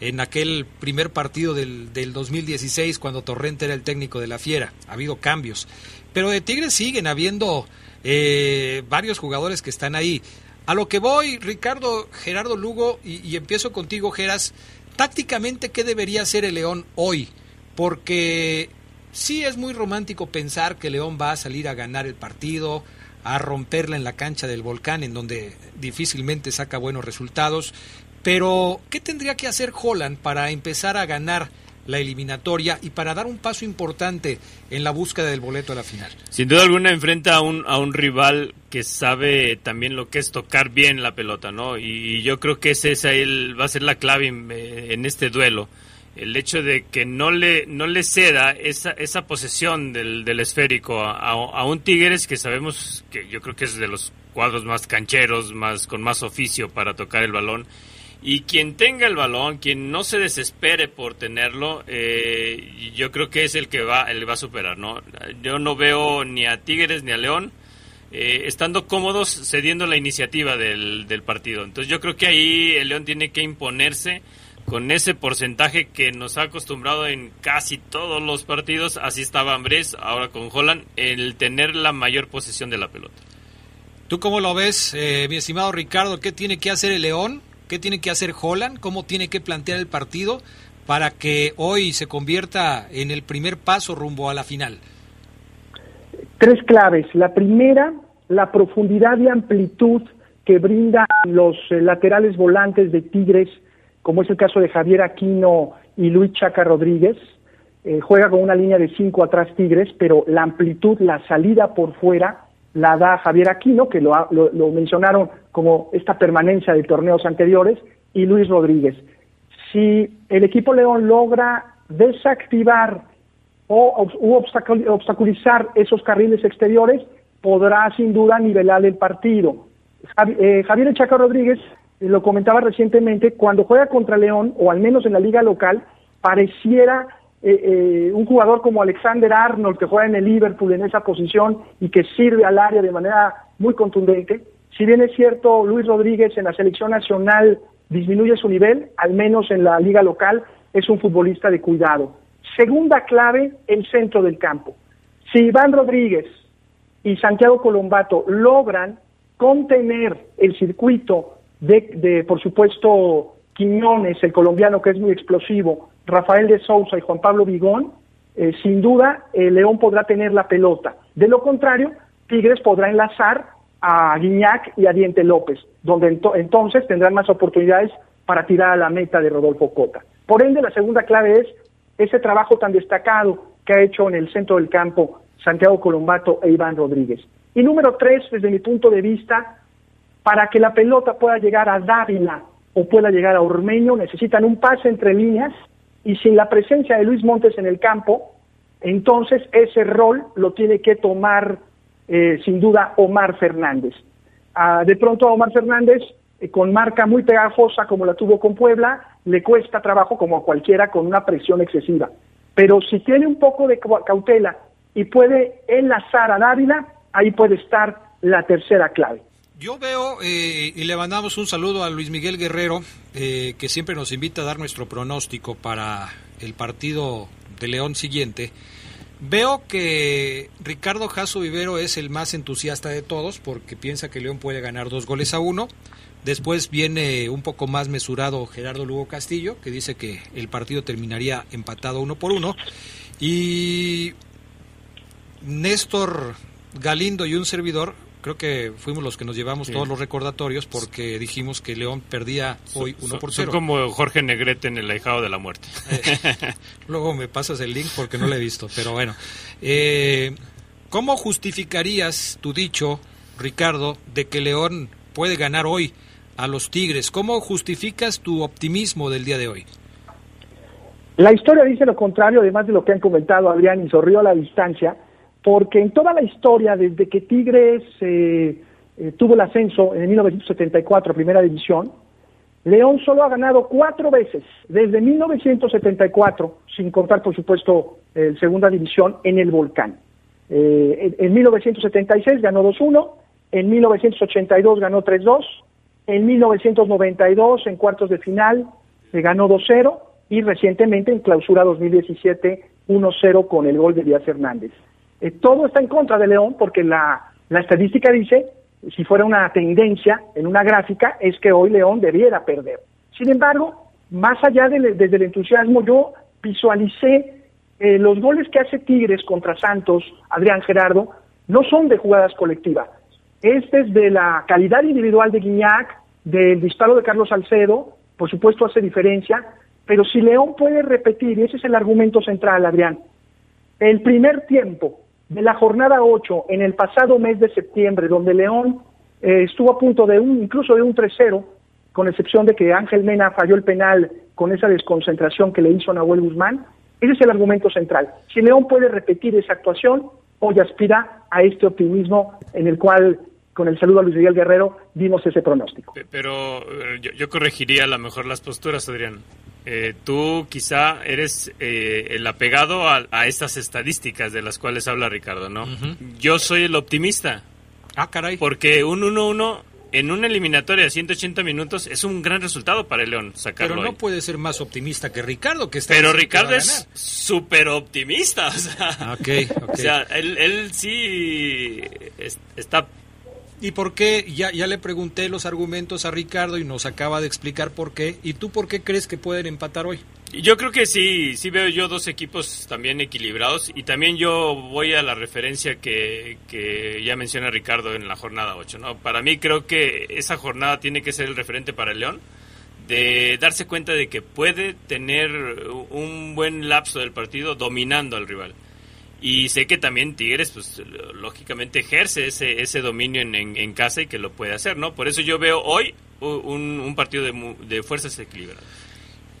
Speaker 1: en aquel primer partido del, del 2016 cuando Torrente era el técnico de la Fiera. Ha habido cambios. Pero de Tigres siguen habiendo eh, varios jugadores que están ahí. A lo que voy, Ricardo, Gerardo Lugo, y, empiezo contigo, Geras, tácticamente, ¿qué debería hacer el León hoy? Porque sí es muy romántico pensar que León va a salir a ganar el partido, a romperla en la cancha del volcán, en donde difícilmente saca buenos resultados. Pero, ¿qué tendría que hacer Holland para empezar a ganar la eliminatoria y para dar un paso importante en la búsqueda del boleto a la final?
Speaker 2: Sin duda alguna enfrenta a un, a un rival que sabe también lo que es tocar bien la pelota, ¿no? Y, y yo creo que ese es ahí el- va a ser la clave en, eh, en este duelo. El hecho de que no le, no le ceda esa, esa posesión del, del esférico a, a- a un Tigres que sabemos que yo creo que es de los cuadros más cancheros, más con más oficio para tocar el balón. Y quien tenga el balón, quien no se desespere por tenerlo, eh, yo creo que es el que va, el va a superar, ¿no? Yo no veo ni a Tigres ni a León eh, estando cómodos cediendo la iniciativa del, del partido. Entonces yo creo que ahí el León tiene que imponerse con ese porcentaje que nos ha acostumbrado en casi todos los partidos, así estaba Ambrés, ahora con Holland, el tener la mayor posesión de la pelota.
Speaker 1: ¿Tú cómo lo ves, eh, mi estimado Ricardo? ¿Qué tiene que hacer el León? ¿Qué tiene que hacer Holland? ¿Cómo tiene que plantear el partido para que hoy se convierta en el primer paso rumbo a la final?
Speaker 10: Tres claves. La primera, la profundidad y amplitud que brindan los eh, laterales volantes de Tigres, como es el caso de Javier Aquino y Luis Chaca Rodríguez. Eh, juega con una línea de cinco atrás Tigres, pero la amplitud, la salida por fuera, la da Javier Aquino, que lo, lo- mencionaron como esta permanencia de torneos anteriores, y Luis Rodríguez. Si el equipo León logra desactivar o u obstacul- obstaculizar esos carriles exteriores, podrá sin duda nivelar el partido. Eh, Javier El Chaca Rodríguez, eh, lo comentaba recientemente, cuando juega contra León, o al menos en la liga local, pareciera eh, eh, un jugador como Alexander Arnold, que juega en el Liverpool en esa posición y que sirve al área de manera muy contundente. Si bien es cierto, Luis Rodríguez en la selección nacional disminuye su nivel, al menos en la liga local, es un futbolista de cuidado. Segunda clave, el centro del campo. Si Iván Rodríguez y Santiago Colombato logran contener el circuito de, de, por supuesto, Quiñones, el colombiano que es muy explosivo, Rafael de Sousa y Juan Pablo Vigón, eh, sin duda eh, León podrá tener la pelota. De lo contrario, Tigres podrá enlazar a Guiñac y a Diente López, donde ento- entonces tendrán más oportunidades para tirar a la meta de Rodolfo Cota. Por ende, la segunda clave es ese trabajo tan destacado que ha hecho en el centro del campo Santiago Colombato e Iván Rodríguez. Y número tres, desde mi punto de vista, para que la pelota pueda llegar a Dávila o pueda llegar a Ormeño, necesitan un pase entre líneas y sin la presencia de Luis Montes en el campo, entonces ese rol lo tiene que tomar eh, sin duda Omar Fernández. Ah, de pronto a Omar Fernández, eh, con marca muy pegajosa como la tuvo con Puebla, le cuesta trabajo como a cualquiera con una presión excesiva. Pero si tiene un poco de cau- cautela y puede enlazar a Dávila, ahí puede estar la tercera clave.
Speaker 1: Yo veo, eh, y le mandamos un saludo a Luis Miguel Guerrero, eh, que siempre nos invita a dar nuestro pronóstico para el partido de León siguiente. Veo que Ricardo Jasso Vivero es el más entusiasta de todos porque piensa que León puede ganar dos goles a uno. Después viene un poco más mesurado Gerardo Lugo Castillo, que dice que el partido terminaría empatado uno por uno. Y Néstor Galindo y un servidor creo que fuimos los que nos llevamos
Speaker 2: Sí.
Speaker 1: todos los recordatorios porque dijimos que León perdía hoy 1 por
Speaker 2: Son
Speaker 1: 0.
Speaker 2: como Jorge Negrete en El ahijado de la muerte.
Speaker 1: Luego me pasas el link porque no lo he visto, pero bueno. Eh, ¿Cómo justificarías tu dicho, Ricardo, de que León puede ganar hoy a los Tigres? ¿Cómo justificas tu optimismo del día de hoy?
Speaker 10: La historia dice lo contrario, además de lo que han comentado Adrián y Sorrió a la distancia, porque en toda la historia, desde que Tigres eh, eh, tuvo el ascenso en 1974 a Primera División, León solo ha ganado cuatro veces, desde 1974, sin contar, por supuesto, el Segunda División en el Volcán. Eh, en, en 1976 ganó 2-1, en 1982 ganó 3-2, en 1992 en cuartos de final se ganó 2-0 y recientemente en clausura 2017 1-0 con el gol de Díaz Hernández. Eh, todo está en contra de León porque la, estadística dice, si fuera una tendencia en una gráfica, es que hoy León debiera perder. Sin embargo, más allá del, desde el entusiasmo, yo visualicé eh, los goles que hace Tigres contra Santos, Adrián Gerardo, no son de jugadas colectivas. Es desde la calidad individual de Guiñac, del disparo de Carlos Salcedo, por supuesto hace diferencia, pero si León puede repetir, y ese es el argumento central, Adrián, el primer tiempo de la jornada 8 en el pasado mes de septiembre, donde León eh, estuvo a punto de un, incluso de un 3-0, con excepción de que Ángel Mena falló el penal con esa desconcentración que le hizo Nahuel Guzmán, ese es el argumento central. Si León puede repetir esa actuación, hoy aspira a este optimismo en el cual, con el saludo a Luis Miguel Guerrero, dimos ese pronóstico.
Speaker 2: Pe- Pero eh, yo, yo corregiría a lo mejor las posturas, Adrián. Eh, tú quizá eres eh, el apegado a, a estas estadísticas de las cuales habla Ricardo, ¿no? Yo soy el optimista.
Speaker 1: Ah, caray.
Speaker 2: Porque un 1-1 en una eliminatoria de 180 minutos es un gran resultado para el León sacarlo
Speaker 1: Pero no
Speaker 2: hoy.
Speaker 1: puede ser más optimista que Ricardo, que está
Speaker 2: Pero Ricardo es súper optimista. O sea,
Speaker 1: Ok, ok.
Speaker 2: o sea, él, él sí es- está
Speaker 1: ¿Y por qué? Ya, ya le pregunté los argumentos a Ricardo y nos acaba de explicar por qué. ¿Y tú por qué crees que pueden empatar hoy?
Speaker 2: Yo creo que sí, sí veo yo dos equipos también equilibrados y también yo voy a la referencia que, que ya menciona Ricardo en la jornada 8. ¿no? Para mí creo que esa jornada tiene que ser el referente para el León, de darse cuenta de que puede tener un buen lapso del partido dominando al rival. Y sé que también Tigres, pues lógicamente ejerce ese, ese dominio en, en- casa y que lo puede hacer, ¿no? Por eso yo veo hoy un, un partido de, de fuerzas equilibradas.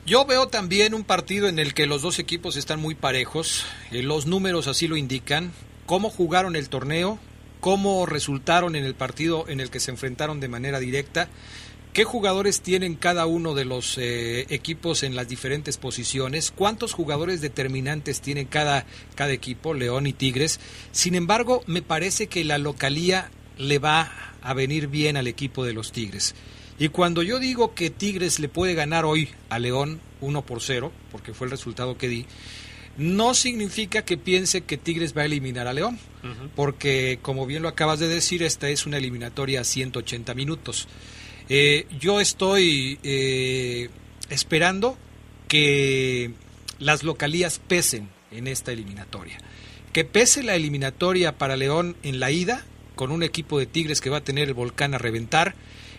Speaker 1: Yo veo también un partido en el que los dos equipos están muy parejos, eh, los números así lo indican, cómo jugaron el torneo, cómo resultaron en el partido en el que se enfrentaron de manera directa, qué jugadores tienen cada uno de los eh, equipos en las diferentes posiciones, cuántos jugadores determinantes tiene cada, cada equipo, León y Tigres. Sin embargo, me parece que la localía le va a venir bien al equipo de los Tigres. Y cuando yo digo que Tigres le puede ganar hoy a León 1 por 0, porque fue el resultado que di, no significa que piense que Tigres va a eliminar a León, porque como bien lo acabas de decir, esta es una eliminatoria a 180 minutos. Eh, yo estoy eh, esperando que las localías pesen en esta eliminatoria. Que pese la eliminatoria para León en la ida, con un equipo de Tigres que va a tener el volcán a reventar,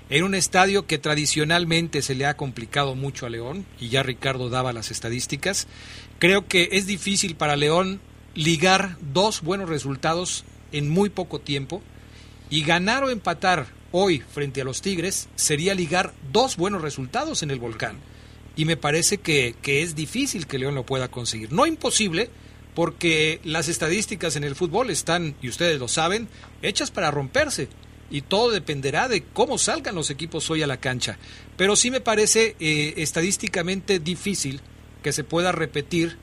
Speaker 1: en un estadio que tradicionalmente se le ha complicado mucho a León, y ya Ricardo daba las estadísticas, creo que es difícil para León ligar dos buenos resultados en muy poco tiempo, y ganar o empatar hoy frente a los Tigres sería ligar dos buenos resultados en el volcán. Y me parece que, que es difícil que León lo pueda conseguir. No imposible, porque las estadísticas en el fútbol están, y ustedes lo saben, hechas para romperse. Y todo dependerá de cómo salgan los equipos hoy a la cancha. Pero sí me parece eh, estadísticamente difícil que se pueda repetir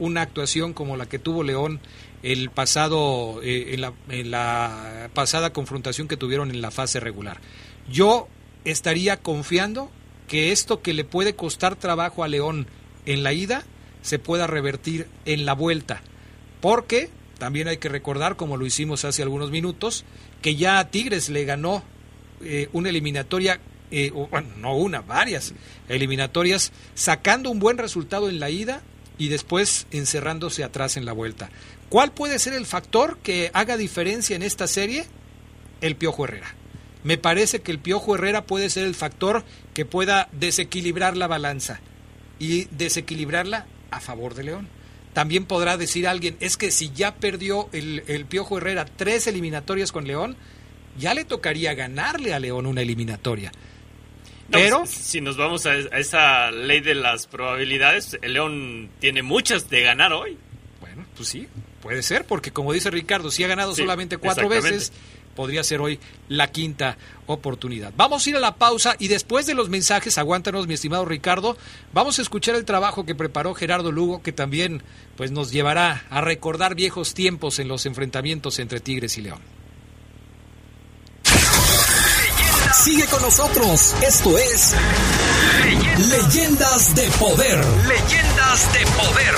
Speaker 1: una actuación como la que tuvo León el pasado eh, en, la, en la pasada confrontación que tuvieron en la fase regular. Yo estaría confiando que esto que le puede costar trabajo a León en la ida se pueda revertir en la vuelta, porque también hay que recordar, como lo hicimos hace algunos minutos, que ya a Tigres le ganó eh, una eliminatoria, eh, o, bueno, no una, varias eliminatorias, sacando un buen resultado en la ida y después encerrándose atrás en la vuelta. ¿Cuál puede ser el factor que haga diferencia en esta serie? el Piojo Herrera. Me parece que el Piojo Herrera puede ser el factor que pueda desequilibrar la balanza y desequilibrarla a favor de León. También podrá decir alguien, es que si ya perdió el, el Piojo Herrera tres eliminatorias con León, ya le tocaría ganarle a León una eliminatoria. Pero
Speaker 2: si nos vamos a, a esa ley de las probabilidades, el León tiene muchas de ganar hoy.
Speaker 1: Bueno, pues sí, puede ser, porque como dice Ricardo, si ha ganado
Speaker 2: Sí,
Speaker 1: solamente cuatro veces, podría ser hoy la quinta oportunidad. Vamos a ir a la pausa y después de los mensajes, aguántanos mi estimado Ricardo, vamos a escuchar el trabajo que preparó Gerardo Lugo, que también pues nos llevará a recordar viejos tiempos en los enfrentamientos entre Tigres y León.
Speaker 3: Sigue con nosotros. Esto es Leyendas de Poder. Leyendas de Poder.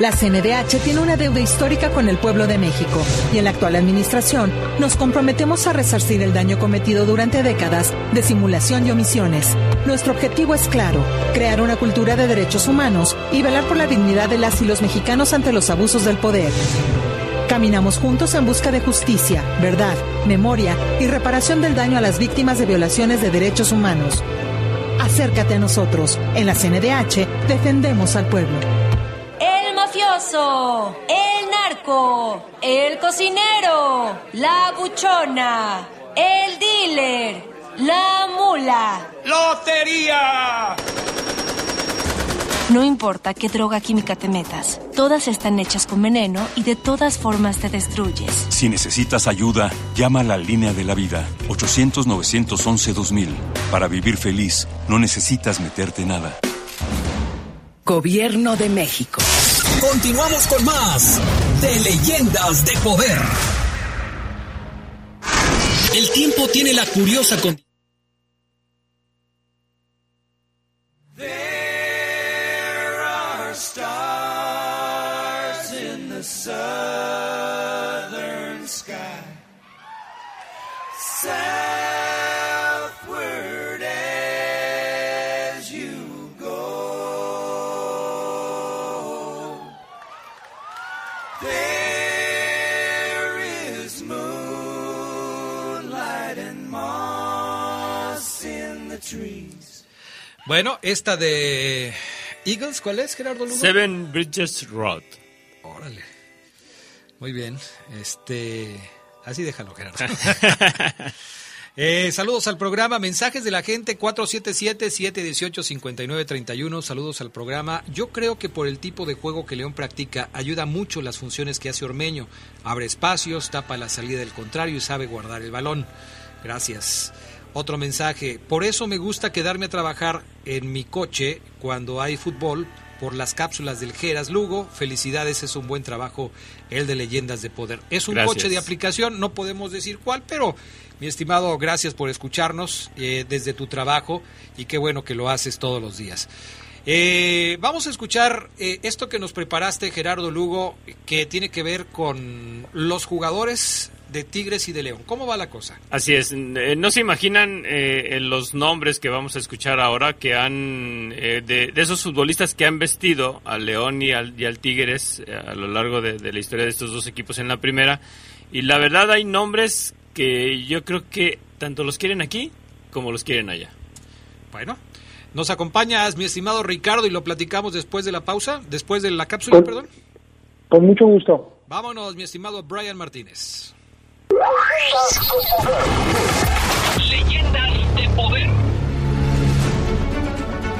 Speaker 11: La CNDH tiene una deuda histórica con el pueblo de México y en la actual administración nos comprometemos a resarcir el daño cometido durante décadas de simulación y omisiones. Nuestro objetivo es claro, crear una cultura de derechos humanos y velar por la dignidad de las y los mexicanos ante los abusos del poder. Caminamos juntos en busca de justicia, verdad, memoria y reparación del daño a las víctimas de violaciones de derechos humanos. Acércate a nosotros. En la CNDH defendemos al pueblo.
Speaker 12: El mafioso, el narco, el cocinero, la buchona, el dealer, la mula.
Speaker 13: ¡Lotería!
Speaker 12: No importa qué droga química te metas, todas están hechas con veneno y de todas formas te destruyes.
Speaker 14: Si necesitas ayuda, llama a la línea de la vida 800-911-2000. Para vivir feliz, no necesitas meterte nada.
Speaker 3: Gobierno de México. Continuamos con más de Leyendas de Poder. El tiempo tiene la curiosa condición.
Speaker 1: Bueno, esta de Eagles, ¿cuál es, Gerardo Lugo?
Speaker 2: Seven Bridges Road.
Speaker 1: Órale. Muy bien. Este. Así déjalo, Gerardo. Eh, saludos al programa, mensajes de la gente 477-718-5931, saludos al programa. Yo creo que por el tipo de juego que León practica, ayuda mucho las funciones que hace Ormeño. Abre espacios, tapa la salida del contrario y sabe guardar el balón. Gracias. Otro mensaje, por eso me gusta quedarme a trabajar en mi coche cuando hay fútbol por las cápsulas del Geras Lugo. Felicidades, es un buen trabajo el de Leyendas de Poder. Es un
Speaker 2: Gracias.
Speaker 1: coche de aplicación, no podemos decir cuál, pero mi estimado, gracias por escucharnos eh, desde tu trabajo y qué bueno que lo haces todos los días. Eh, vamos a escuchar eh, esto que nos preparaste, Gerardo Lugo, que tiene que ver con los jugadores de Tigres y de León. ¿Cómo va la cosa?
Speaker 2: Así es, eh, no se imaginan eh, los nombres que vamos a escuchar ahora que han, eh, de, de esos futbolistas que han vestido al León y al, y al Tigres eh, a lo largo de, de la historia de estos dos equipos en la primera. Y la verdad hay nombres que yo creo que tanto los quieren aquí como los quieren allá.
Speaker 1: Bueno, nos acompañas, mi estimado Ricardo, y lo platicamos después de la pausa, después de la cápsula,
Speaker 10: Con-
Speaker 1: perdón.
Speaker 10: Con mucho gusto.
Speaker 1: Vámonos, mi estimado Brian Martínez.
Speaker 13: Leyendas de poder.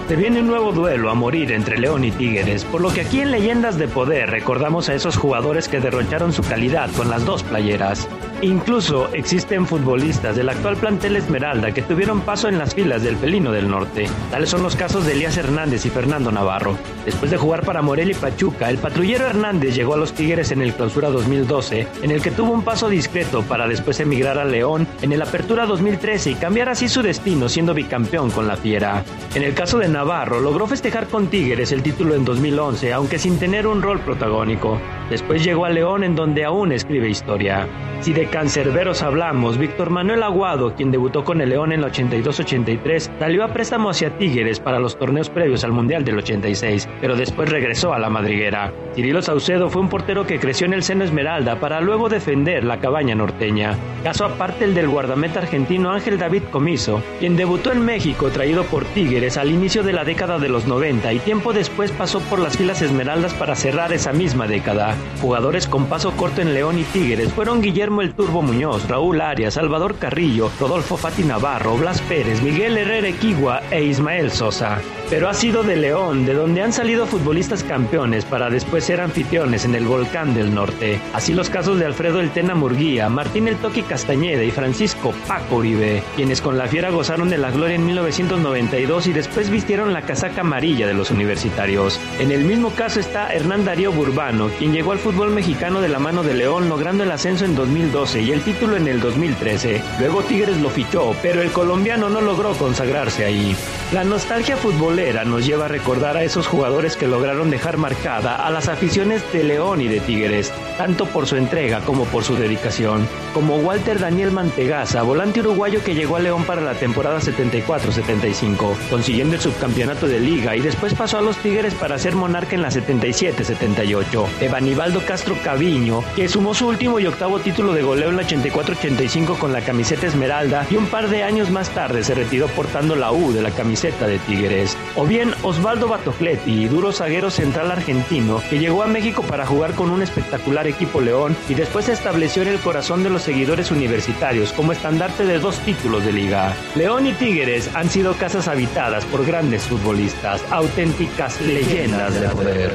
Speaker 15: Se viene un nuevo duelo a morir entre León y Tigres, por lo que aquí en Leyendas de Poder recordamos a esos jugadores que derrocharon su calidad con las dos playeras. Incluso existen futbolistas del actual plantel Esmeralda que tuvieron paso en las filas del Felino del Norte. Tales son los casos de Elías Hernández y Fernando Navarro. Después de jugar para Morelia y Pachuca, el patrullero Hernández llegó a los Tigres en el Clausura 2012, en el que tuvo un paso discreto para después emigrar a León en el Apertura 2013 y cambiar así su destino siendo bicampeón con la Fiera. En el caso de Navarro, logró festejar con Tigres el título en 2011, aunque sin tener un rol protagónico.
Speaker 2: Después llegó a León en donde aún escribe historia. Si de cancerberos hablamos, Víctor Manuel Aguado, quien debutó con el León en el 82-83, salió a préstamo hacia Tigres para los torneos previos al Mundial del 86, pero después regresó a la madriguera. Cirilo Saucedo fue un portero que creció en el seno Esmeralda para luego defender la cabaña norteña. Caso aparte el del guardameta argentino Ángel David Comiso, quien debutó en México traído por Tigres al inicio de la década de los 90 y tiempo después pasó por las filas Esmeraldas para cerrar esa misma década. Jugadores con paso corto en León y Tigres fueron Guillermo El Turbo Muñoz, Raúl Arias, Salvador Carrillo, Rodolfo Fati Navarro, Blas Pérez, Miguel Herrera Equigua e Ismael Sosa. Pero ha sido de León, de donde han salido futbolistas campeones para después ser anfitriones en el Volcán del Norte. Así los casos de Alfredo El Tena Murguía, Martín El Toqui Castañeda y Francisco Paco Uribe, quienes con la fiera gozaron de la gloria en 1992 y después vistieron la casaca amarilla de los universitarios. En el mismo caso está Hernán Darío Burbano, quien llegó al fútbol mexicano de la mano de León logrando el ascenso en 2012 y el título en el 2013. Luego Tigres lo fichó, pero el colombiano no logró consagrarse ahí. La nostalgia futbolera nos lleva a recordar a esos jugadores que lograron dejar marcada a las aficiones de León y de Tigres, tanto por su entrega como por su dedicación, como Walter Daniel Mantegaza, volante uruguayo que llegó a León para la temporada 74-75, consiguiendo el subcampeonato de liga y después pasó a los Tigres para ser monarca en la 77-78. Evanibaldo Castro Caviño, que sumó su último y octavo título de goleo en la 84-85 con la camiseta esmeralda y un par de años más tarde se retiró portando la U de la camiseta de Tigres. O bien Osvaldo Batocletti, duro zaguero central argentino, que llegó a México para jugar con un espectacular equipo León y después se estableció en el corazón de los seguidores universitarios como estandarte de dos títulos de liga. León y Tigres han sido casas habitadas por grandes futbolistas, auténticas leyendas de poder.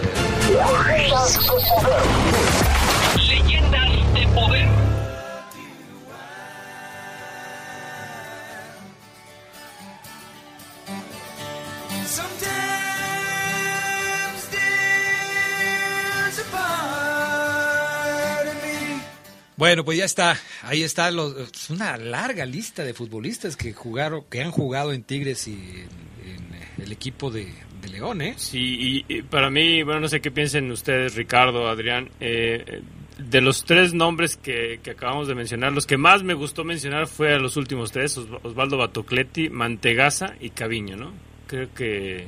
Speaker 1: Bueno, pues ya está. Ahí está los, es una larga lista de futbolistas que jugaron, que han jugado en Tigres y en, en el equipo de, de León, ¿eh?
Speaker 16: Sí, y, y para mí, bueno, no sé qué piensen ustedes, Ricardo, Adrián, eh, de los tres nombres que, que acabamos de mencionar, los que más me gustó mencionar fue a los últimos tres, Os- Osvaldo Batocletti, Mantegaza y Caviño, ¿no? Creo que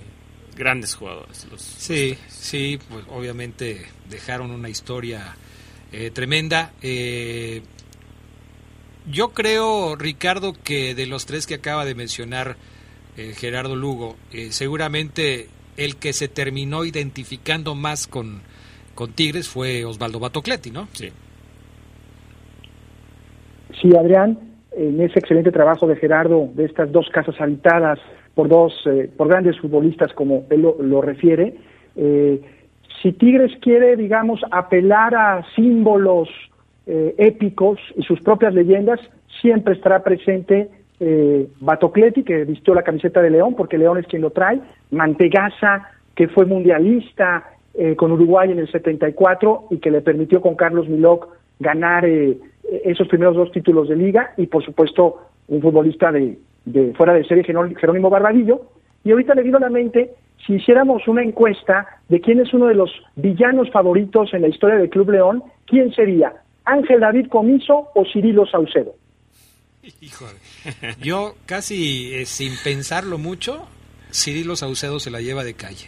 Speaker 16: grandes jugadores. Los,
Speaker 1: Sí, sí, pues obviamente dejaron una historia eh, tremenda. Eh, yo creo, Ricardo, que de los tres que acaba de mencionar eh, Gerardo Lugo, eh, seguramente el que se terminó identificando más con, con Tigres fue Osvaldo Batocletti, ¿no?
Speaker 16: Sí.
Speaker 10: Sí, Adrián, en ese excelente trabajo de Gerardo, de estas dos casas habitadas por dos, eh, por grandes futbolistas, como él lo, lo refiere, eh, si Tigres quiere, digamos, apelar a símbolos eh, épicos y sus propias leyendas, siempre estará presente eh, Batocletti, que vistió la camiseta de León, porque León es quien lo trae, Mantegaza, que fue mundialista eh, con Uruguay en el 74 y que le permitió con Carlos Milok ganar eh, esos primeros dos títulos de liga, y por supuesto un futbolista de, de fuera de serie, Jerónimo Barbadillo. Y ahorita le vino a la mente, si hiciéramos una encuesta de quién es uno de los villanos favoritos en la historia del Club León, ¿quién sería? ¿Ángel David Comiso o Cirilo Saucedo?
Speaker 1: Híjole. Yo casi eh, sin pensarlo mucho, Cirilo Saucedo se la lleva de calle.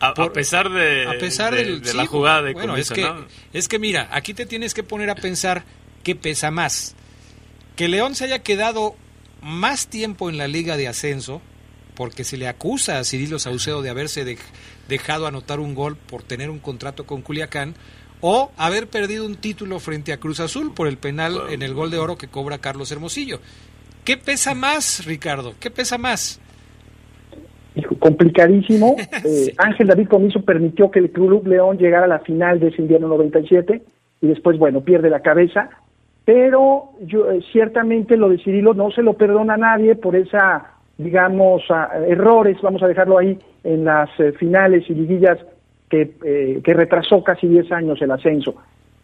Speaker 16: A, pesar de,
Speaker 1: a pesar
Speaker 16: de-
Speaker 1: del-
Speaker 16: de
Speaker 1: sí,
Speaker 16: la jugada de
Speaker 1: bueno
Speaker 16: Comiso,
Speaker 1: es que
Speaker 16: ¿no?
Speaker 1: es que mira aquí te tienes que poner a pensar qué pesa más que León se haya quedado más tiempo en la liga de ascenso porque se le acusa a Cirilo Saucedo de haberse dej- dejado anotar un gol por tener un contrato con Culiacán o haber perdido un título frente a Cruz Azul por el penal en el gol de oro que cobra Carlos Hermosillo. ¿Qué pesa más, Ricardo? ¿Qué pesa más?
Speaker 10: Hijo, complicadísimo. Eh, Ángel David Comiso permitió que el Club León llegara a la final de ese invierno 97 y después, bueno, pierde la cabeza. Pero yo, eh, ciertamente lo de Cirilo no se lo perdona a nadie por esa, digamos, errores, vamos a dejarlo ahí, en las eh, finales y liguillas que, eh, que retrasó casi 10 años el ascenso.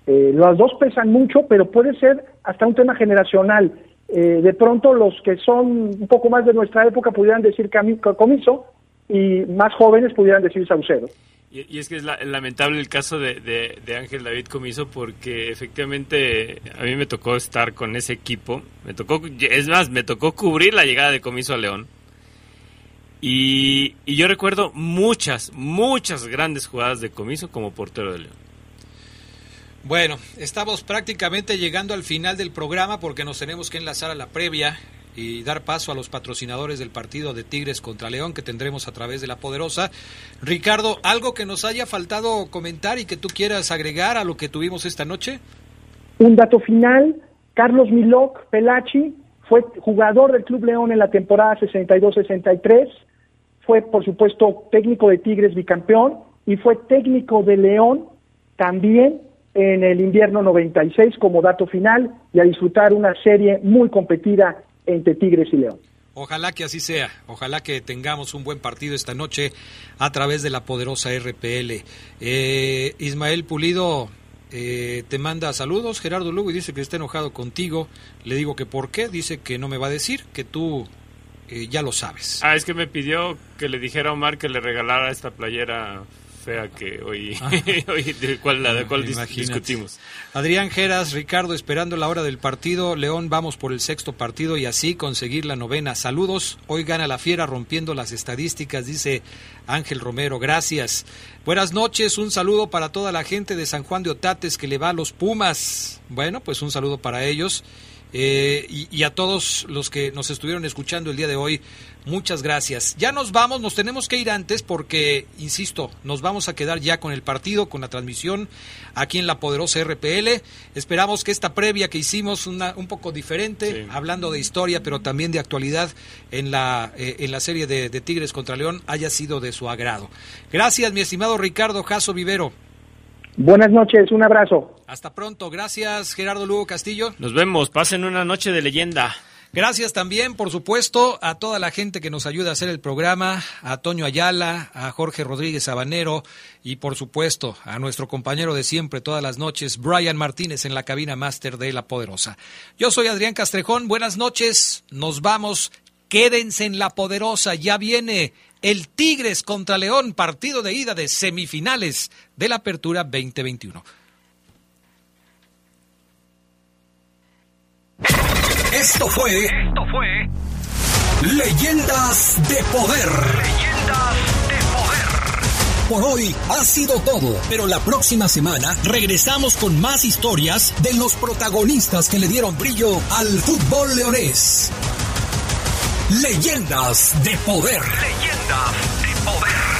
Speaker 10: Eh, las dos pesan mucho, pero puede ser hasta un tema generacional. Eh, de pronto los que son un poco más de nuestra época pudieran decir Comiso y más jóvenes pudieran decir Saucedo.
Speaker 2: Y, es que es la- lamentable el caso de Ángel David Comiso porque efectivamente a mí me tocó estar con ese equipo. Me tocó, es más, me tocó cubrir la llegada de Comiso a León. Y, y yo recuerdo muchas, muchas grandes jugadas de Comiso como portero de León.
Speaker 1: Bueno, estamos prácticamente llegando al final del programa porque nos tenemos que enlazar a la previa y dar paso a los patrocinadores del partido de Tigres contra León que tendremos a través de la Poderosa. Ricardo, ¿algo que nos haya faltado comentar y que tú quieras agregar a lo que tuvimos esta noche?
Speaker 10: Un dato final, Carlos Milok Pelachi fue jugador del Club León en la temporada 62-63, fue por supuesto técnico de Tigres bicampeón y fue técnico de León también en el invierno 96 como dato final y a disfrutar una serie muy competida entre Tigres y León.
Speaker 1: Ojalá que así sea, ojalá que tengamos un buen partido esta noche a través de la poderosa RPL. Eh, Ismael Pulido eh, te manda saludos, Gerardo Lugo, y dice que está enojado contigo. Le digo que por qué, dice que no me va a decir, que tú eh, ya lo sabes.
Speaker 2: Ah, es que me pidió que le dijera a Omar que le regalara esta playera fea que hoy, hoy de cual, la de cual dis-
Speaker 1: Imagínate.
Speaker 2: discutimos.
Speaker 1: Adrián Geras, Ricardo, esperando la hora del partido. León, vamos por el sexto partido y así conseguir la novena. Saludos. Hoy gana la fiera rompiendo las estadísticas, dice Ángel Romero. Gracias. Buenas noches. Un saludo para toda la gente de San Juan de Otates que le va a los Pumas. Bueno, pues un saludo para ellos. Eh, y, y a todos los que nos estuvieron escuchando el día de hoy, muchas gracias. Ya nos vamos, nos tenemos que ir antes porque, insisto, nos vamos a quedar ya con el partido, con la transmisión aquí en la poderosa RPL. Esperamos que esta previa que hicimos, una, un poco diferente, hablando de historia, pero también de actualidad en la, eh, en la serie de, de Tigres contra León, haya sido de su agrado. Gracias, mi estimado Ricardo Jasso Vivero.
Speaker 10: Buenas noches, un abrazo.
Speaker 1: Hasta pronto. Gracias, Gerardo Lugo Castillo.
Speaker 2: Nos vemos, pasen una noche de leyenda.
Speaker 1: Gracias también, por supuesto, a toda la gente que nos ayuda a hacer el programa, a Toño Ayala, a Jorge Rodríguez Sabanero y, por supuesto, a nuestro compañero de siempre todas las noches, Brian Martínez, en la cabina máster de La Poderosa. Yo soy Adrián Castrejón, buenas noches, nos vamos, quédense en La Poderosa, ya viene el Tigres contra León, partido de ida de semifinales de la Apertura 2021.
Speaker 3: Esto fue. Esto fue. Leyendas de Poder. Leyendas de Poder. Por hoy ha sido todo, pero la próxima semana regresamos con más historias de los protagonistas que le dieron brillo al fútbol leonés. Leyendas de Poder. Leyendas de Poder.